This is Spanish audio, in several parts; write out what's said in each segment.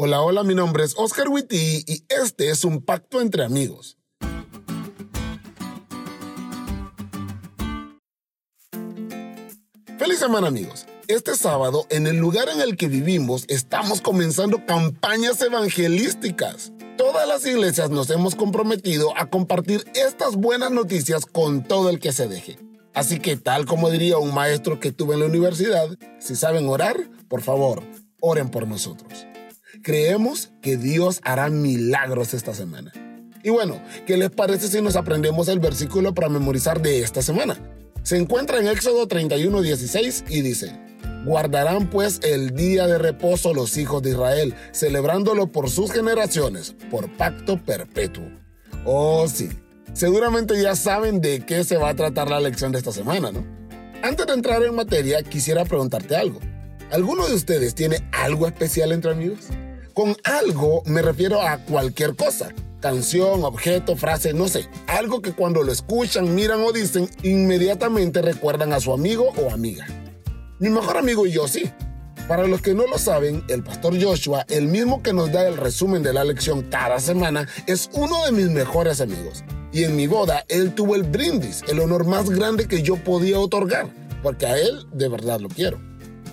Hola, hola, mi nombre es Oscar Witty y este es un pacto entre amigos. Feliz semana amigos. Este sábado, en el lugar en el que vivimos, estamos comenzando campañas evangelísticas. Todas las iglesias nos hemos comprometido a compartir estas buenas noticias con todo el que se deje. Así que tal como diría un maestro que tuve en la universidad, si saben orar, por favor, oren por nosotros. Creemos que Dios hará milagros esta semana. Y bueno, ¿qué les parece si nos aprendemos el versículo para memorizar de esta semana? Se encuentra en Éxodo 31, 16 y dice, Guardarán pues el día de reposo los hijos de Israel, celebrándolo por sus generaciones, por pacto perpetuo. Oh sí, seguramente ya saben de qué se va a tratar la lección de esta semana, ¿no? Antes de entrar en materia, quisiera preguntarte algo. ¿Alguno de ustedes tiene algo especial entre amigos? Con algo me refiero a cualquier cosa. Canción, objeto, frase, no sé. Algo que cuando lo escuchan, miran o dicen, inmediatamente recuerdan a su amigo o amiga. Mi mejor amigo y yo sí. Para los que no lo saben, el pastor Joshua, el mismo que nos da el resumen de la lección cada semana, es uno de mis mejores amigos. Y en mi boda, él tuvo el brindis, el honor más grande que yo podía otorgar, porque a él de verdad lo quiero.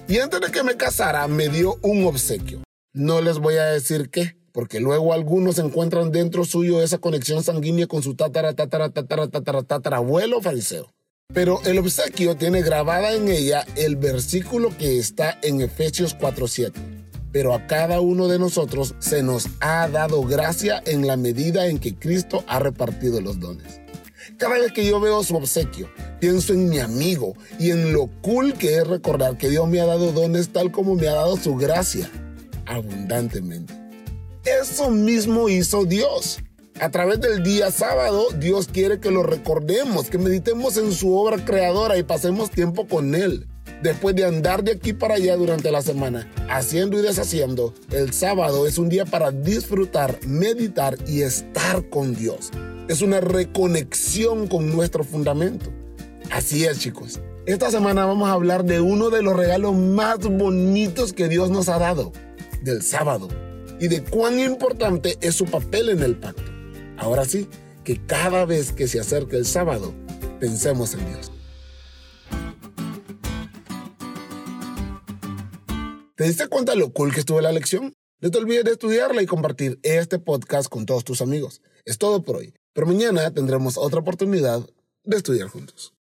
Y antes de que me casara, me dio un obsequio. No les voy a decir qué, porque luego algunos encuentran dentro suyo esa conexión sanguínea con su tatara, tatara, tatara, tatara, tatara, abuelo fariseo. Pero el obsequio tiene grabada en ella el versículo que está en Efesios 4:7. Pero a cada uno de nosotros se nos ha dado gracia en la medida en que Cristo ha repartido los dones. Cada vez que yo veo su obsequio, pienso en mi amigo y en lo cool que es recordar que Dios me ha dado dones tal como me ha dado su gracia, abundantemente. Eso mismo hizo Dios. A través del día sábado, Dios quiere que lo recordemos, que meditemos en su obra creadora y pasemos tiempo con Él. Después de andar de aquí para allá durante la semana, haciendo y deshaciendo, el sábado es un día para disfrutar, meditar y estar con Dios. Es una reconexión con nuestro fundamento. Así es, chicos. Esta semana vamos a hablar de uno de los regalos más bonitos que Dios nos ha dado, del sábado, y de cuán importante es su papel en el pacto. Ahora sí, que cada vez que se acerque el sábado, pensemos en Dios. ¿Te diste cuenta lo cool que estuvo la lección? No te olvides de estudiarla y compartir este podcast con todos tus amigos. Es todo por hoy, pero mañana tendremos otra oportunidad de estudiar juntos.